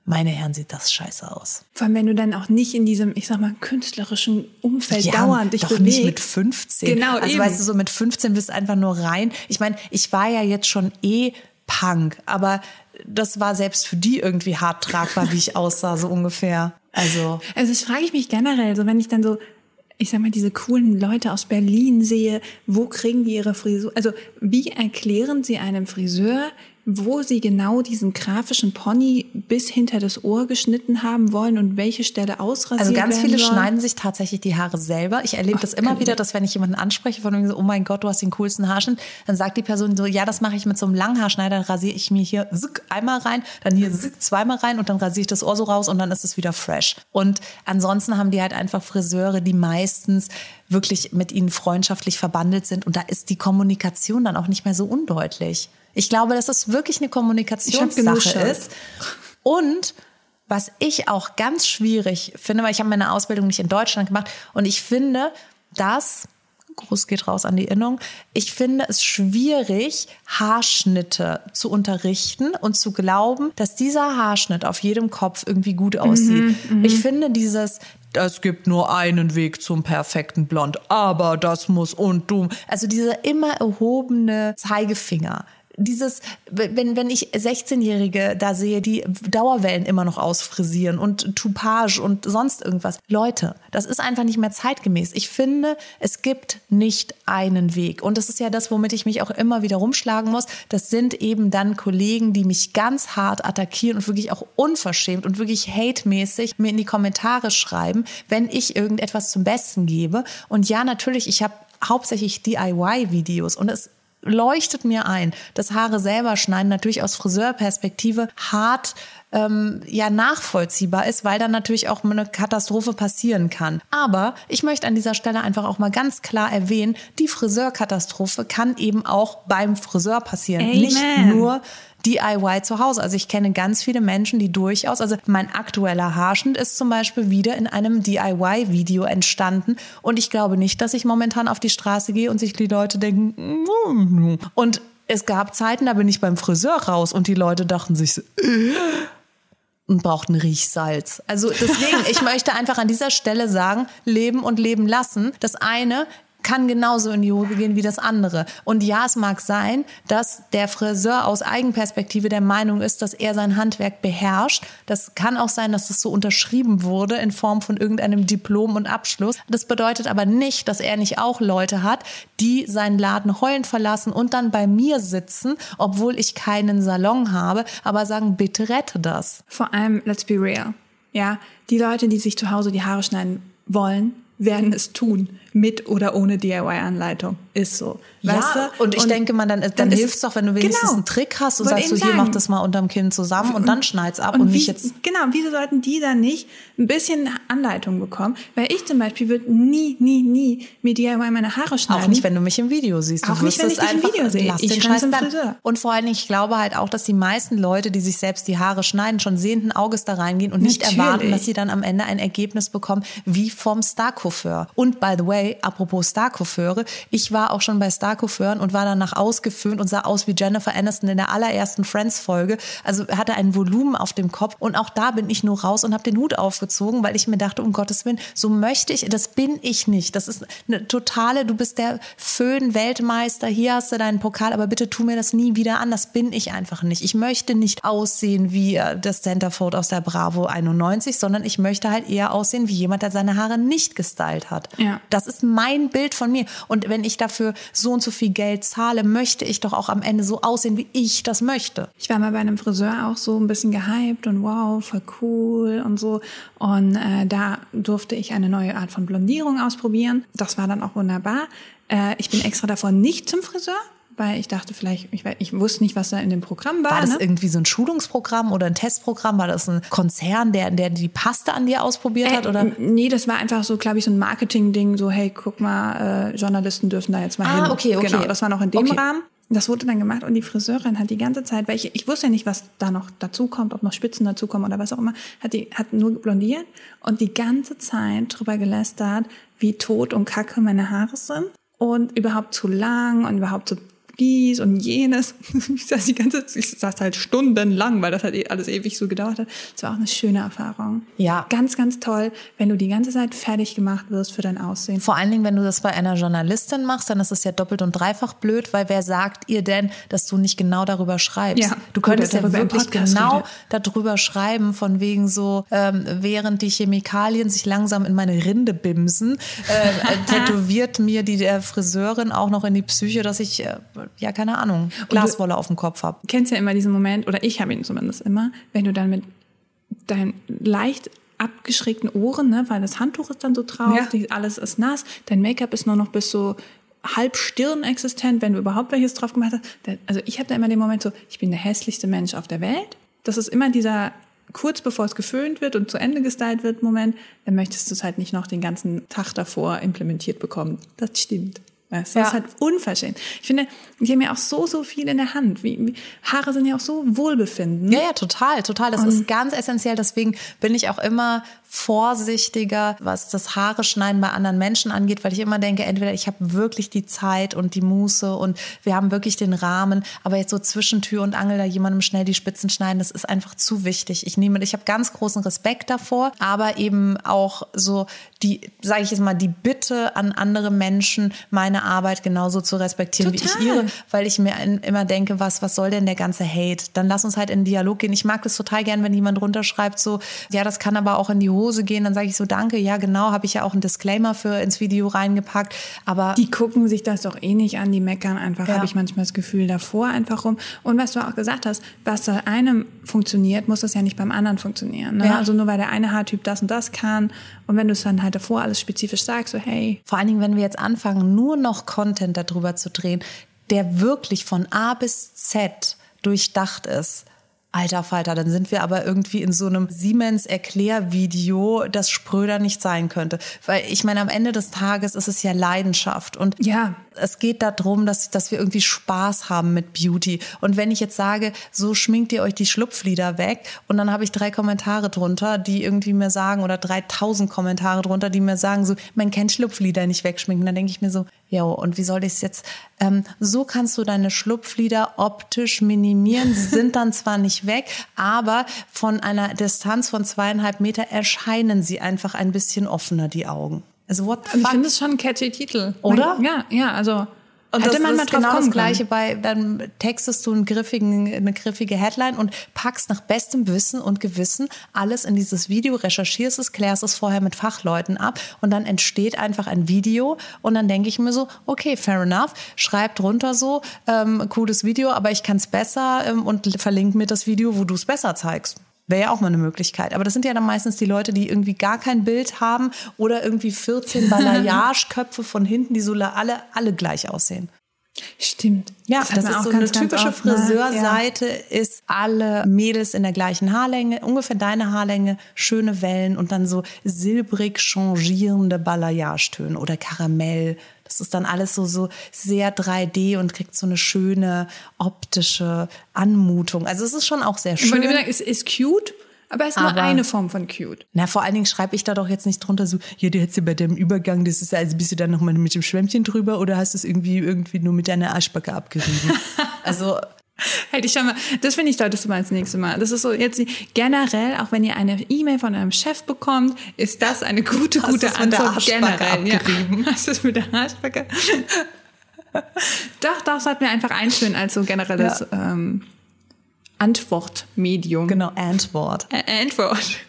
A: meine Herren, sieht das scheiße aus.
B: Vor allem, wenn du dann auch nicht in diesem, ich sag mal, künstlerischen Umfeld ja, dauernd dich
A: doch bewegst. nicht mit 15. Genau, Also eben. weißt du, so mit 15 bist du einfach nur rein. Ich meine, ich war ja jetzt schon eh Punk, aber das war selbst für die irgendwie hart tragbar, wie ich [LAUGHS] aussah, so ungefähr. Also.
B: Also das frage ich mich generell, so wenn ich dann so, ich sag mal, diese coolen Leute aus Berlin sehe, wo kriegen die ihre Frisur? Also wie erklären sie einem Friseur, wo sie genau diesen grafischen Pony bis hinter das Ohr geschnitten haben wollen und welche Stelle ausrasiert
A: Also ganz viele
B: soll.
A: schneiden sich tatsächlich die Haare selber. Ich erlebe das immer wieder, dass wenn ich jemanden anspreche von mir so, oh mein Gott, du hast den coolsten Haarschnitt, dann sagt die Person so, ja, das mache ich mit so einem Langhaarschneider, dann rasiere ich mir hier zick, einmal rein, dann hier zick, zweimal rein und dann rasiere ich das Ohr so raus und dann ist es wieder fresh. Und ansonsten haben die halt einfach Friseure, die meistens wirklich mit ihnen freundschaftlich verbandelt sind und da ist die Kommunikation dann auch nicht mehr so undeutlich. Ich glaube, dass das wirklich eine Kommunikationssache ist. Und was ich auch ganz schwierig finde, weil ich habe meine Ausbildung nicht in Deutschland gemacht und ich finde, dass Gruß geht raus an die Innung. Ich finde es schwierig, Haarschnitte zu unterrichten und zu glauben, dass dieser Haarschnitt auf jedem Kopf irgendwie gut aussieht. Mhm, mhm. ich finde dieses, es gibt nur einen Weg zum perfekten Blond, aber das muss und du. Also dieser immer erhobene Zeigefinger dieses, wenn, wenn ich 16-Jährige da sehe, die Dauerwellen immer noch ausfrisieren und Toupage und sonst irgendwas. Leute, das ist einfach nicht mehr zeitgemäß. Ich finde, es gibt nicht einen Weg. Und das ist ja das, womit ich mich auch immer wieder rumschlagen muss. Das sind eben dann Kollegen, die mich ganz hart attackieren und wirklich auch unverschämt und wirklich hate-mäßig mir in die Kommentare schreiben, wenn ich irgendetwas zum Besten gebe. Und ja, natürlich, ich habe hauptsächlich DIY-Videos und es leuchtet mir ein, dass Haare selber schneiden natürlich aus Friseurperspektive hart ähm, ja nachvollziehbar ist, weil dann natürlich auch eine Katastrophe passieren kann. Aber ich möchte an dieser Stelle einfach auch mal ganz klar erwähnen, die Friseurkatastrophe kann eben auch beim Friseur passieren,
B: Amen.
A: nicht nur DIY zu Hause. Also ich kenne ganz viele Menschen, die durchaus, also mein aktueller Haarschnitt ist zum Beispiel wieder in einem DIY-Video entstanden und ich glaube nicht, dass ich momentan auf die Straße gehe und sich die Leute denken, und es gab Zeiten, da bin ich beim Friseur raus und die Leute dachten sich so, äh, und brauchten Riechsalz. Also deswegen, ich [LAUGHS] möchte einfach an dieser Stelle sagen, leben und leben lassen. Das eine kann genauso in die Hose gehen wie das andere. Und ja, es mag sein, dass der Friseur aus Eigenperspektive der Meinung ist, dass er sein Handwerk beherrscht. Das kann auch sein, dass das so unterschrieben wurde in Form von irgendeinem Diplom und Abschluss. Das bedeutet aber nicht, dass er nicht auch Leute hat, die seinen Laden heulend verlassen und dann bei mir sitzen, obwohl ich keinen Salon habe, aber sagen, bitte rette das.
B: Vor allem, let's be real. Ja, die Leute, die sich zu Hause die Haare schneiden wollen, werden es tun, mit oder ohne DIY-Anleitung. Ist so.
A: Weißt ja, du? und ich und denke mal, dann, dann, dann hilft es doch, wenn du wenigstens genau, einen Trick hast und sagst, so, hier, mach das mal unterm Kinn zusammen und, und dann schneid's ab und, und nicht jetzt.
B: Genau, wieso sollten die dann nicht ein bisschen Anleitung bekommen? Weil ich zum Beispiel würde nie, nie, nie mir DIY meine Haare schneiden.
A: Auch nicht, wenn du mich im Video siehst. Du
B: auch nicht, wenn ich dich im Video sehe.
A: Lass ich den Scheiß dann. Und vor allen Dingen, ich glaube halt auch, dass die meisten Leute, die sich selbst die Haare schneiden, schon sehenden Auges da reingehen und Natürlich. nicht erwarten, dass sie dann am Ende ein Ergebnis bekommen, wie vom Star-Coiffeur. Und by the way, apropos Star-Coiffeure, ich war auch schon bei Star-Coiffeuren und war danach ausgeföhnt und sah aus wie Jennifer Aniston in der allerersten Friends-Folge. Also hatte ein Volumen auf dem Kopf und auch da bin ich nur raus und habe den Hut aufgezogen, weil ich mir dachte, um Gottes Willen, so möchte ich, das bin ich nicht. Das ist eine totale, du bist der Föhn-Weltmeister, hier hast du deinen Pokal, aber bitte tu mir das nie wieder an, das bin ich einfach nicht. Ich möchte nicht aussehen wie äh, das Centerfold aus der Bravo 91, sondern ich möchte halt eher aussehen wie jemand, der seine Haare nicht gestylt hat.
B: Ja.
A: Das ist mein Bild von mir. Und wenn ich dafür so und so viel Geld zahle, möchte ich doch auch am Ende so aussehen, wie ich das möchte.
B: Ich war mal bei einem Friseur auch so ein bisschen gehypt und wow, voll cool und so. Und äh, da durfte ich eine neue Art von Blondierung ausprobieren. Das war dann auch wunderbar. Äh, ich bin extra davor nicht zum Friseur, weil ich dachte vielleicht, ich, ich wusste nicht, was da in dem Programm war.
A: War das
B: ne?
A: irgendwie so ein Schulungsprogramm oder ein Testprogramm? War das ein Konzern, der, der die Paste an dir ausprobiert
B: äh,
A: hat? Oder?
B: Nee, das war einfach so, glaube ich, so ein Marketing-Ding, so hey, guck mal, äh, Journalisten dürfen da jetzt mal
A: ah,
B: hin.
A: okay, okay.
B: Genau, das war noch in dem okay. Rahmen. Das wurde dann gemacht und die Friseurin hat die ganze Zeit, weil ich, ich wusste ja nicht, was da noch dazu kommt, ob noch Spitzen dazukommen oder was auch immer, hat die hat nur blondiert und die ganze Zeit drüber gelästert, wie tot und kacke meine Haare sind und überhaupt zu lang und überhaupt zu dies und jenes. [LAUGHS] Ich saß die ganze, ich saß halt stundenlang, weil das halt eh alles ewig so gedauert hat. Es war auch eine schöne Erfahrung.
A: Ja.
B: Ganz, ganz toll, wenn du die ganze Zeit fertig gemacht wirst für dein Aussehen.
A: Vor allen Dingen, wenn du das bei einer Journalistin machst, dann ist es ja doppelt und dreifach blöd, weil wer sagt ihr denn, dass du nicht genau darüber schreibst?
B: Ja,
A: du könntest ja wirklich genau redet. darüber schreiben, von wegen so, ähm, während die Chemikalien sich langsam in meine Rinde bimsen, äh, [LAUGHS] tätowiert mir die der Friseurin auch noch in die Psyche, dass ich äh, ja, keine Ahnung, Glaswolle auf dem Kopf habe.
B: Kennst ja immer diesen Moment, oder ich habe ihn zumindest immer, wenn du dann mit deinen leicht abgeschrägten Ohren, ne, weil das Handtuch ist dann so drauf, ja. die, alles ist nass, dein Make-up ist nur noch bis so halb Stirn existent, wenn du überhaupt welches drauf gemacht hast. Also ich habe da immer den Moment so, ich bin der hässlichste Mensch auf der Welt. Das ist immer dieser kurz bevor es geföhnt wird und zu Ende gestylt wird Moment, dann möchtest du es halt nicht noch den ganzen Tag davor implementiert bekommen. Das stimmt. Weißt du? Ja. Das ist halt unverschämt. Ich finde, die haben ja auch so, so viel in der Hand. Wie, wie, Haare sind ja auch so Wohlbefinden.
A: Ja, ja, total, total. Das Und ist ganz essentiell. Deswegen bin ich auch immer vorsichtiger, was das Haare schneiden bei anderen Menschen angeht, weil ich immer denke, entweder ich habe wirklich die Zeit und die Muße und wir haben wirklich den Rahmen, aber jetzt so zwischen Tür und Angel da jemandem schnell die Spitzen schneiden, das ist einfach zu wichtig. Ich nehme, ich habe ganz großen Respekt davor, aber eben auch so die, sage ich jetzt mal, die Bitte an andere Menschen, meine Arbeit genauso zu respektieren, Total. wie ich ihre, weil ich mir immer denke, was, was soll denn der ganze Hate? Dann lass uns halt in Dialog gehen. Ich mag das total gern, wenn jemand runterschreibt, so, ja, das kann aber auch in die Hose gehen. Dann sage ich so, danke, ja, genau, habe ich ja auch einen Disclaimer für ins Video reingepackt. Aber
B: die gucken sich das doch eh nicht an, die meckern einfach, ja. habe ich manchmal das Gefühl, davor einfach rum. Und was du auch gesagt hast, was bei einem funktioniert, muss das ja nicht beim anderen funktionieren. Ne? Ja. Also nur weil der eine Haartyp das und das kann und wenn du es dann halt davor alles spezifisch sagst, so hey.
A: Vor allen Dingen, wenn wir jetzt anfangen, nur noch Content darüber zu drehen, der wirklich von A bis Z durchdacht ist, Alter Falter, dann sind wir aber irgendwie in so einem Siemens-Erklärvideo, das spröder nicht sein könnte. Weil ich meine, am Ende des Tages ist es ja Leidenschaft. Und ja. Es geht darum, dass, dass wir irgendwie Spaß haben mit Beauty. Und wenn ich jetzt sage, so schminkt ihr euch die Schlupflider weg und dann habe ich drei Kommentare drunter, die irgendwie mir sagen, oder 3000 Kommentare drunter, die mir sagen, so, man kennt Schlupflider nicht wegschminken, dann denke ich mir so, ja, und wie soll ich es jetzt? Ähm, so kannst du deine Schlupflider optisch minimieren. Sie sind dann zwar nicht weg, aber von einer Distanz von zweieinhalb Meter erscheinen sie einfach ein bisschen offener, die Augen.
B: Also, what the fuck? Ich finde es schon ein catchy Titel.
A: Oder?
B: Ja, ja, also
A: und Hätte das man ist genau das Gleiche bei, dann textest du einen griffigen, eine griffige Headline und packst nach bestem Wissen und Gewissen alles in dieses Video, recherchierst es, klärst es vorher mit Fachleuten ab und dann entsteht einfach ein Video und dann denke ich mir so, okay, fair enough, schreib drunter so, ähm, cooles Video, aber ich kann es besser ähm, und verlink mir das Video, wo du es besser zeigst. Wäre ja auch mal eine Möglichkeit. Aber das sind ja dann meistens die Leute, die irgendwie gar kein Bild haben oder irgendwie 14 Balayage-Köpfe von hinten, die so alle, alle gleich aussehen.
B: Stimmt.
A: Ja, das, das ist so eine typische ne? Friseurseite, ja. ist alle Mädels in der gleichen Haarlänge, ungefähr deine Haarlänge, schöne Wellen und dann so silbrig changierende Balayage-Töne oder Karamell. Das ist dann alles so, so sehr 3D und kriegt so eine schöne optische Anmutung. Also es ist schon auch sehr schön. Ich
B: sagen, es ist cute, aber es ist aber, nur eine Form von cute.
A: Na, vor allen Dingen schreibe ich da doch jetzt nicht drunter so, ja, du hättest ja bei dem Übergang, das ist also bist du dann nochmal mit dem Schwämmchen drüber oder hast du es irgendwie irgendwie nur mit deiner Arschbacke abgerieben? [LAUGHS] also
B: Hätte ich schon mal, das finde ich toll, das du mal als nächstes Mal. Das ist so jetzt generell, auch wenn ihr eine E-Mail von einem Chef bekommt, ist das eine gute, Hast gute Antwort generell. Ja. [LAUGHS] Hast du es mit der Arschbacke? doch, doch, sollten wir einfach einführen als so generelles ja. ähm, Antwortmedium.
A: Genau, Antwort.
B: Antwort.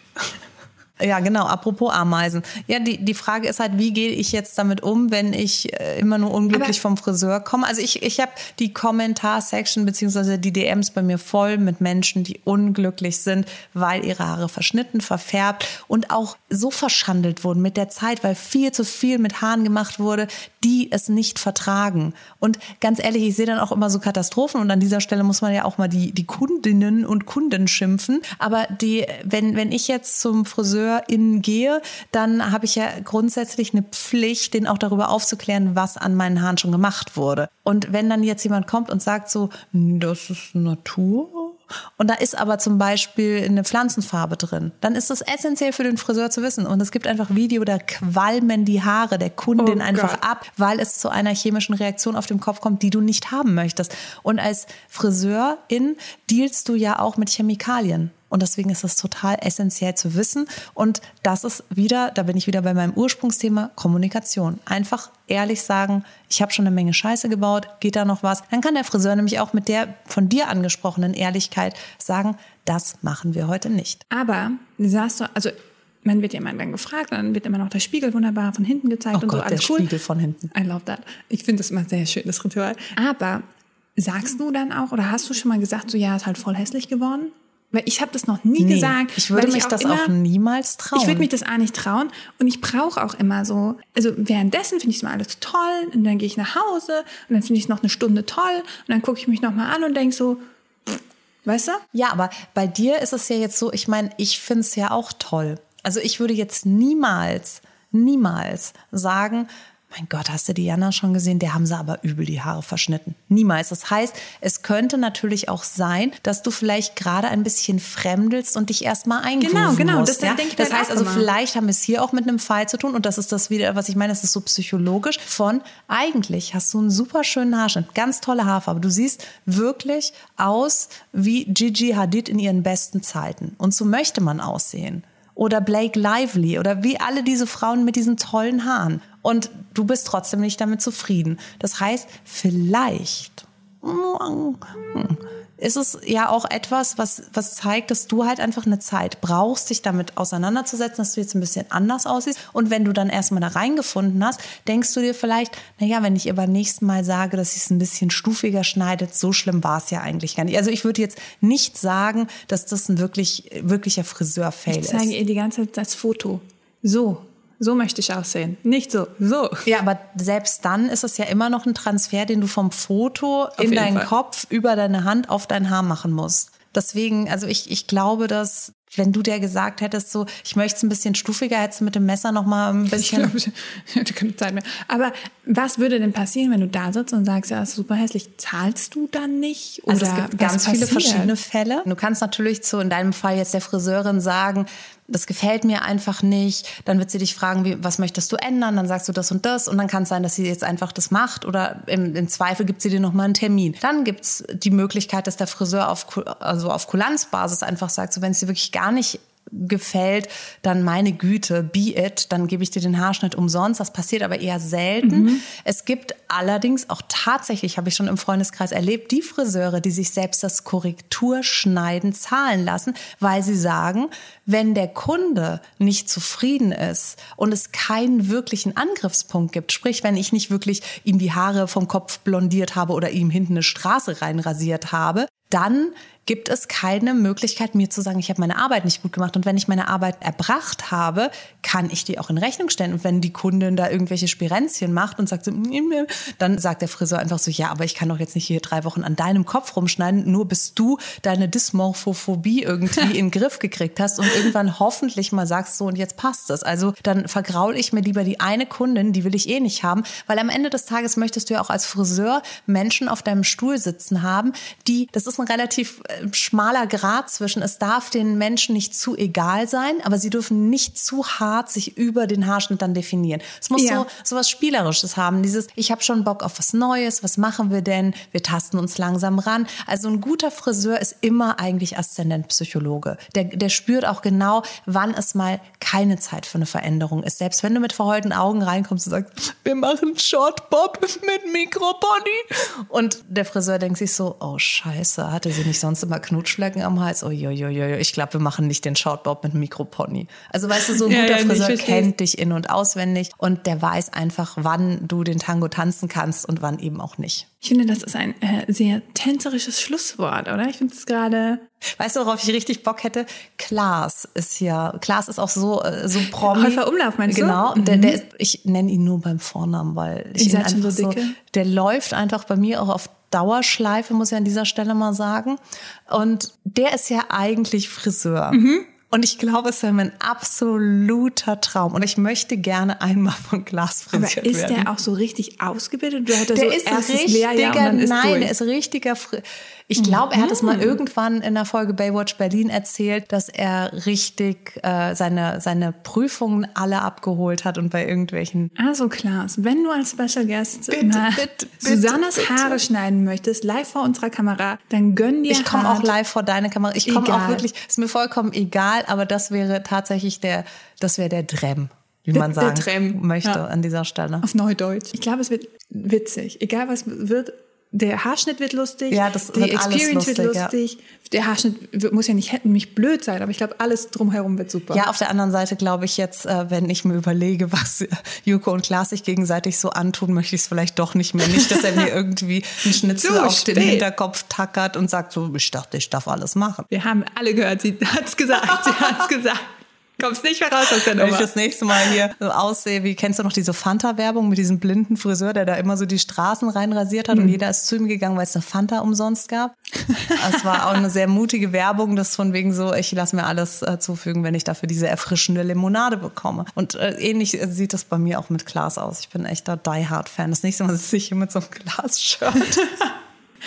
A: Ja, genau. Apropos Ameisen. Ja, die, die Frage ist halt, wie gehe ich jetzt damit um, wenn ich äh, immer nur unglücklich Aber vom Friseur komme? Also ich, ich habe die Kommentarsection beziehungsweise die DMs bei mir voll mit Menschen, die unglücklich sind, weil ihre Haare verschnitten, verfärbt und auch so verschandelt wurden mit der Zeit, weil viel zu viel mit Haaren gemacht wurde, die es nicht vertragen. Und ganz ehrlich, ich sehe dann auch immer so Katastrophen und an dieser Stelle muss man ja auch mal die, die Kundinnen und Kunden schimpfen. Aber die, wenn, wenn ich jetzt zum Friseur FriseurInnen gehe, dann habe ich ja grundsätzlich eine Pflicht, den auch darüber aufzuklären, was an meinen Haaren schon gemacht wurde. Und wenn dann jetzt jemand kommt und sagt so, das ist Natur, und da ist aber zum Beispiel eine Pflanzenfarbe drin, dann ist das essentiell für den Friseur zu wissen. Und es gibt einfach Video, da qualmen die Haare der Kundin oh einfach Gott. ab, weil es zu einer chemischen Reaktion auf dem Kopf kommt, die du nicht haben möchtest. Und als Friseurin dealst du ja auch mit Chemikalien. Und deswegen ist es total essentiell zu wissen. Und das ist wieder, da bin ich wieder bei meinem Ursprungsthema, Kommunikation. Einfach ehrlich sagen, ich habe schon eine Menge Scheiße gebaut, geht da noch was? Dann kann der Friseur nämlich auch mit der von dir angesprochenen Ehrlichkeit sagen, das machen wir heute nicht.
B: Aber, du sagst doch, also man wird ja immer dann gefragt, dann wird immer noch der Spiegel wunderbar von hinten gezeigt
A: oh und Gott, so alles der cool. Spiegel von hinten.
B: I love that. Ich finde das immer sehr schön, das Ritual. Aber sagst du dann auch oder hast du schon mal gesagt, so ja, ist halt voll hässlich geworden? Weil ich habe das noch nie nee, gesagt.
A: Ich würde mich auch das immer, auch niemals trauen.
B: Ich würde mich das auch nicht trauen. Und ich brauche auch immer so, also währenddessen finde ich es mal alles toll und dann gehe ich nach Hause und dann finde ich es noch eine Stunde toll und dann gucke ich mich nochmal an und denke so, weißt du?
A: Ja, aber bei dir ist es ja jetzt so, ich meine, ich finde es ja auch toll. Also ich würde jetzt niemals, niemals sagen, mein Gott, hast du Diana schon gesehen? Der haben sie aber übel die Haare verschnitten. Niemals. Das heißt, es könnte natürlich auch sein, dass du vielleicht gerade ein bisschen fremdelst und dich erstmal eingrooven
B: Genau, genau,
A: musst.
B: das
A: ja?
B: denke ich
A: Das
B: halt
A: heißt also,
B: immer.
A: vielleicht haben wir es hier auch mit einem Fall zu tun und das ist das wieder, was ich meine, das ist so psychologisch von eigentlich hast du einen super schönen Haarschnitt, ganz tolle Haarfarbe. Du siehst wirklich aus wie Gigi Hadid in ihren besten Zeiten und so möchte man aussehen. Oder Blake Lively oder wie alle diese Frauen mit diesen tollen Haaren. Und du bist trotzdem nicht damit zufrieden. Das heißt, vielleicht ist es ja auch etwas, was, was zeigt, dass du halt einfach eine Zeit brauchst, dich damit auseinanderzusetzen, dass du jetzt ein bisschen anders aussiehst. Und wenn du dann erstmal da reingefunden hast, denkst du dir vielleicht, naja, wenn ich ihr beim nächsten Mal sage, dass sie es ein bisschen stufiger schneidet, so schlimm war es ja eigentlich gar nicht. Also ich würde jetzt nicht sagen, dass das ein wirklich, wirklicher Friseur-Fail
B: Ich
A: ist.
B: zeige ihr die ganze Zeit das Foto. So, so möchte ich aussehen. Nicht so, so.
A: Ja, aber selbst dann ist es ja immer noch ein Transfer, den du vom Foto in
B: jeden
A: deinen
B: Fall.
A: Kopf über deine Hand auf dein Haar machen musst. Deswegen, also ich, ich glaube, dass wenn du dir gesagt hättest, so, ich möchte es ein bisschen stufiger, hättest du mit dem Messer noch mal ein
B: Ich
A: bisschen.
B: ich hätte keine Zeit mehr. Aber was würde denn passieren, wenn du da sitzt und sagst, ja, ist super hässlich? Zahlst du dann nicht? Oder
A: Also es gibt ganz viele
B: passiert?
A: verschiedene Fälle. Du kannst natürlich zu, in deinem Fall jetzt der Friseurin sagen, das gefällt mir einfach nicht. Dann wird sie dich fragen, wie, was möchtest du ändern? Dann sagst du das und das. Und dann kann es sein, dass sie jetzt einfach das macht. Oder im, im Zweifel gibt sie dir nochmal einen Termin. Dann gibt's die Möglichkeit, dass der Friseur auf, also auf Kulanzbasis einfach sagt, so wenn es dir wirklich gar nicht gefällt, dann meine Güte, be it, dann gebe ich dir den Haarschnitt umsonst. Das passiert aber eher selten. Es gibt allerdings auch tatsächlich, habe ich schon im Freundeskreis erlebt, die Friseure, die sich selbst das Korrekturschneiden zahlen lassen, weil sie sagen, wenn der Kunde nicht zufrieden ist und es keinen wirklichen Angriffspunkt gibt, sprich, wenn ich nicht wirklich ihm die Haare vom Kopf blondiert habe oder ihm hinten eine Straße reinrasiert habe, dann gibt es keine Möglichkeit, mir zu sagen, ich habe meine Arbeit nicht gut gemacht. Und wenn ich meine Arbeit erbracht habe, kann ich die auch in Rechnung stellen. Und wenn die Kundin da irgendwelche Spirenzchen macht und sagt, so, "Mm, dann sagt der Friseur einfach so, ja, aber ich kann doch jetzt nicht hier drei Wochen an deinem Kopf rumschneiden, nur bis du deine Dysmorphophobie irgendwie [LAUGHS] in den Griff gekriegt hast und irgendwann hoffentlich mal sagst, so und jetzt passt es. Also dann vergraul ich mir lieber die eine Kundin, die will ich eh nicht haben, weil am Ende des Tages möchtest du ja auch als Friseur Menschen auf deinem Stuhl sitzen haben, die, das ist ein relativ äh, schmaler Grad zwischen, es darf den Menschen nicht zu egal sein, aber sie dürfen nicht zu hart sich über den Haarschnitt dann definieren. Es muss
B: Ja.
A: so, so was Spielerisches haben, dieses, ich habe schon Bock auf was Neues, was machen wir denn? Wir tasten uns langsam ran. Also ein guter Friseur ist immer eigentlich Aszendentpsychologe. Der, der spürt auch genau, wann es mal keine Zeit für eine Veränderung ist. Selbst wenn du mit verheulten Augen reinkommst und sagst, wir machen Short Bob mit Mikropony. Und der Friseur denkt sich so, oh scheiße, hatte sie nicht sonst immer Knutschflecken am Hals? Oh, jo, jo, jo, jo. ich glaube, wir machen nicht den Short Bob mit Mikropony. Also weißt du, so ein
B: Ja,
A: guter
B: ja,
A: Friseur kennt dich in- und auswendig und der weiß einfach, wann du den Tango tanzen kannst und wann eben auch nicht.
B: Ich finde, das ist ein äh, sehr tänzerisches Schlusswort, oder? Ich finde es gerade.
A: Weißt du, worauf ich richtig Bock hätte? Klaas ist hier. Klaas ist auch so, äh, so Promi.
B: Häufer Umlauf, meinst du?
A: Genau. Der, der ist, ich nenne ihn nur beim Vornamen, weil ich
B: Ihr
A: ihn einfach
B: so dicke?
A: der läuft einfach bei mir auch auf Dauerschleife, muss ich an dieser Stelle mal sagen. Und der ist ja eigentlich Friseur.
B: Mhm.
A: Und ich glaube, es wäre mein absoluter Traum. Und ich möchte gerne einmal von
B: Aber
A: frisiert
B: ist
A: werden.
B: der auch so richtig ausgebildet? Oder hat er
A: Der
B: so
A: ist richtiger,
B: Lehrjahr und dann ist
A: nein,
B: durch?
A: Der ist richtiger. Ich glaube, er hat es mal irgendwann in der Folge Baywatch Berlin erzählt, dass er richtig äh, seine seine Prüfungen alle abgeholt hat und bei irgendwelchen
B: Also Klaas, wenn du als Special Guest
A: Bitte, bitte,
B: Susannes
A: bitte.
B: Haare schneiden möchtest, live vor unserer Kamera, dann gönn dir
A: ich komme auch live vor deine Kamera. Ich komme auch wirklich, ist mir vollkommen egal, aber das wäre tatsächlich der, das wäre der Drem, wie man sagen
B: Drem,
A: möchte
B: ja.
A: an dieser Stelle.
B: auf Neudeutsch. Ich glaube, es wird witzig. Egal was wird, der Haarschnitt wird lustig,
A: Ja, das
B: die
A: wird alles
B: Experience wird
A: lustig, ja.
B: lustig. Der Haarschnitt wird, muss ja nicht mich blöd sein, aber ich glaube, alles drumherum wird super.
A: Ja, auf der anderen Seite glaube ich jetzt, äh, wenn ich mir überlege, [LAUGHS] was Juko und Klaas sich gegenseitig so antun, möchte ich es vielleicht doch nicht mehr. Nicht, dass er mir irgendwie einen Schnitzel
B: Zu
A: auf den
B: spät.
A: Hinterkopf tackert und sagt so, ich dachte, ich darf alles machen.
B: Wir haben alle gehört, sie hat's gesagt, sie hat's gesagt. Kommst nicht mehr raus aus der
A: Wenn ich
B: Nummer.
A: das nächste Mal hier so aussehe, wie kennst du noch diese Fanta-Werbung mit diesem blinden Friseur, der da immer so die Straßen reinrasiert hat und jeder ist zu ihm gegangen, weil es eine Fanta umsonst gab? Es war auch eine sehr mutige Werbung, das von wegen so, ich lasse mir alles äh, zufügen, wenn ich dafür diese erfrischende Limonade bekomme. Und äh, ähnlich sieht das bei mir auch mit Glas aus. Ich bin echter Die Hard Fan. Das nächste Mal sitze ich hier mit so einem Glas-Shirt.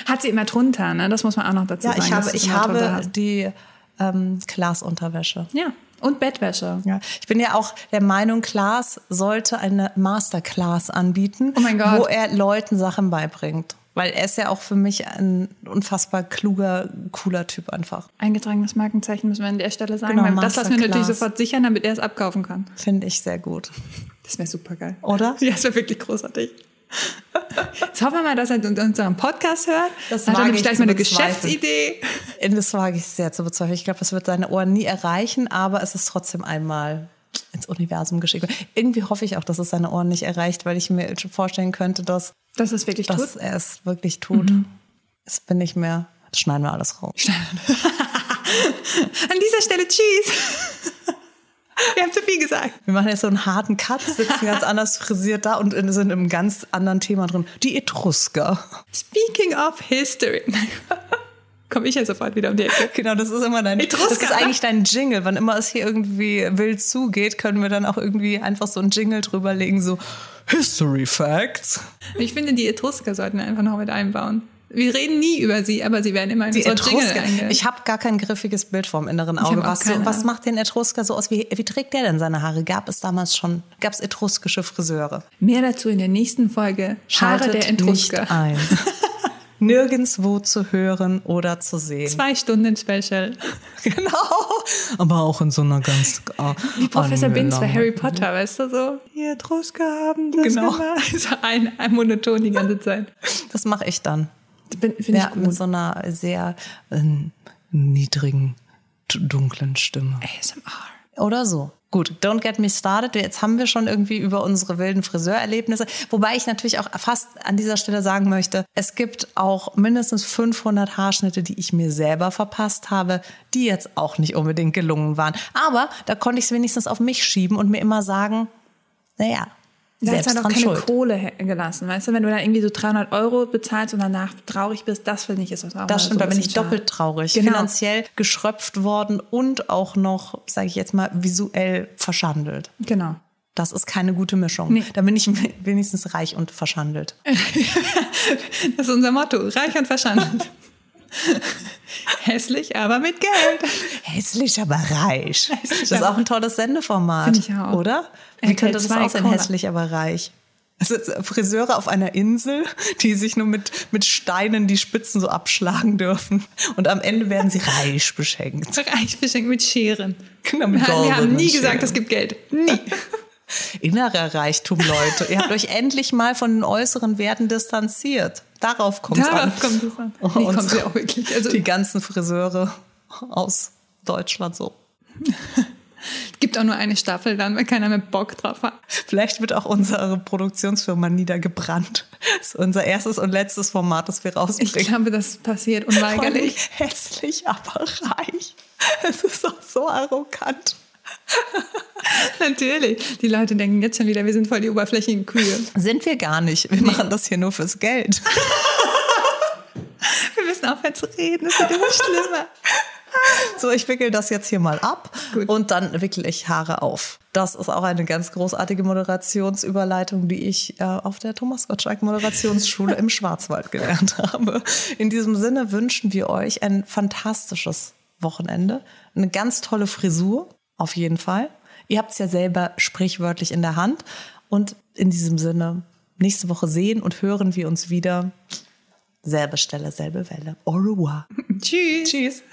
B: Hat sie immer drunter, ne? Das muss man auch noch dazu
A: ja,
B: sagen.
A: ich
B: dass
A: habe, ich habe die ähm, Glasunterwäsche.
B: Ja. Und Bettwäsche.
A: Ja, ich bin ja auch der Meinung, Klaas sollte eine Masterclass anbieten,
B: Oh
A: wo er Leuten Sachen beibringt. Weil er ist ja auch für mich ein unfassbar kluger, cooler Typ einfach.
B: Eingetragenes Markenzeichen müssen wir an der Stelle sagen.
A: Genau,
B: das lassen wir natürlich sofort sichern, damit er es abkaufen kann.
A: Finde ich sehr gut.
B: Das wäre super geil.
A: Oder? [LAUGHS]
B: Ja, das wäre wirklich großartig. Jetzt hoffen wir mal, dass er unseren Podcast hört.
A: Das
B: hat er nämlich
A: ich
B: gleich mal eine. Geschäftsidee.
A: Das wage ich sehr zu bezweifeln. Ich glaube, das wird seine Ohren nie erreichen, aber es ist trotzdem einmal ins Universum geschickt. Irgendwie hoffe ich auch, dass es seine Ohren nicht erreicht, weil ich mir vorstellen könnte, dass,
B: Das ist wirklich
A: dass
B: tut.
A: er es wirklich tut. Es bin nicht mehr. Das schneiden wir alles raus. [LAUGHS]
B: An dieser Stelle Tschüss. Wir haben zu viel gesagt.
A: Wir machen jetzt so einen harten Cut, sitzen ganz [LAUGHS] anders frisiert da und sind in einem ganz anderen Thema drin. Die Etrusker.
B: Speaking of history. [LAUGHS] Komme ich ja sofort wieder um die Ecke.
A: Genau, das ist immer dein.
B: Etrusker.
A: Das ist eigentlich dein Jingle. Wann immer es hier irgendwie wild zugeht, können wir dann auch irgendwie einfach so einen Jingle drüberlegen, so History Facts.
B: Ich finde, die Etrusker sollten wir einfach noch mit einbauen. Wir reden nie über sie, aber sie werden immer in
A: Die Etrusker. Ich habe gar kein griffiges Bild vorm inneren Auge. Was, so, was macht den Etrusker so aus? Wie, wie trägt der denn seine Haare? Gab es damals schon, gab es etruskische Friseure?
B: Mehr dazu in der nächsten Folge. Haare der Etrusker.
A: nicht ein. [LAUGHS] Nirgendwo zu hören oder zu sehen.
B: Zwei Stunden Special. [LAUGHS]
A: Genau. Aber auch in so einer ganz. Äh,
B: Wie Professor Binz bei Harry Potter, weißt du so? Die Etrusker haben das
A: Genau.
B: gemacht. [LAUGHS] So ein, ein Monoton die ganze Zeit.
A: Das mache ich dann.
B: Finde
A: Ja,
B: ich
A: mit
B: gut.
A: so einer sehr äh, niedrigen, dunklen Stimme.
B: ASMR.
A: Oder so. Gut, don't get me started. Jetzt haben wir schon irgendwie über unsere wilden Friseurerlebnisse. Wobei ich natürlich auch fast an dieser Stelle sagen möchte, es gibt auch mindestens 500 Haarschnitte, die ich mir selber verpasst habe, die jetzt auch nicht unbedingt gelungen waren. Aber da konnte ich es wenigstens auf mich schieben und mir immer sagen, naja,
B: Da hast du halt auch keine
A: schuld.
B: Kohle gelassen, weißt du? Wenn du dann irgendwie so 300 Euro bezahlst und danach traurig bist, das finde ich ist was auch
A: Das stimmt,
B: so
A: da bin ich doppelt traurig.
B: Genau.
A: Finanziell geschröpft worden und auch noch, sage ich jetzt mal, visuell verschandelt.
B: Genau.
A: Das ist keine gute Mischung.
B: Nee.
A: Da bin ich wenigstens reich und verschandelt. [LAUGHS]
B: Das ist unser Motto. Reich und verstanden. [LAUGHS] [LAUGHS] Hässlich, aber mit Geld.
A: Hässlich, aber reich. [LAUGHS]
B: Hässlich,
A: das ist
B: aber-
A: auch ein tolles Sendeformat.
B: Finde ich auch.
A: Oder? Wie könnte das
B: 2
A: aussehen? Hässlich, aber reich. Ist Friseure auf einer Insel, die sich nur mit, mit Steinen die Spitzen so abschlagen dürfen. Und am Ende werden sie reich beschenkt.
B: Reich beschenkt mit Scheren.
A: Genau, mit
B: Wir haben nie gesagt, es gibt Geld. Nie. [LAUGHS]
A: Innerer Reichtum, Leute. Ihr habt euch [LAUGHS] endlich mal von den äußeren Werten distanziert. Darauf kommt es an.
B: Darauf kommt es an. Nee,
A: Und
B: kommt auch wirklich. Also,
A: die ganzen Friseure aus Deutschland so. [LAUGHS]
B: gibt auch nur eine Staffel dann, weil keiner mehr Bock drauf hat.
A: Vielleicht wird auch unsere Produktionsfirma niedergebrannt. Das ist unser erstes und letztes Format, das wir
B: Ich
A: rausbringen.
B: glaube, das passiert unweigerlich.
A: Hässlich, aber reich. Es ist auch so arrogant. [LAUGHS]
B: Natürlich. Die Leute denken jetzt schon wieder, wir sind voll die oberflächlichen Kühe.
A: Sind wir gar nicht. Wir machen das hier nur fürs Geld. [LAUGHS]
B: Wir müssen aufhören zu reden, das wird immer schlimmer.
A: So, ich wickel das jetzt hier mal ab
B: Gut.
A: und dann wickle ich Haare auf. Das ist auch eine ganz großartige Moderationsüberleitung, die ich äh, auf der Thomas Gottschalk Moderationsschule im Schwarzwald gelernt habe. In diesem Sinne wünschen wir euch ein fantastisches Wochenende, eine ganz tolle Frisur, auf jeden Fall. Ihr habt es ja selber sprichwörtlich in der Hand. Und in diesem Sinne, nächste Woche sehen und hören wir uns wieder. Selbe Stelle, selbe Welle. Au revoir. [LAUGHS]
B: Tschüss.
A: Tschüss.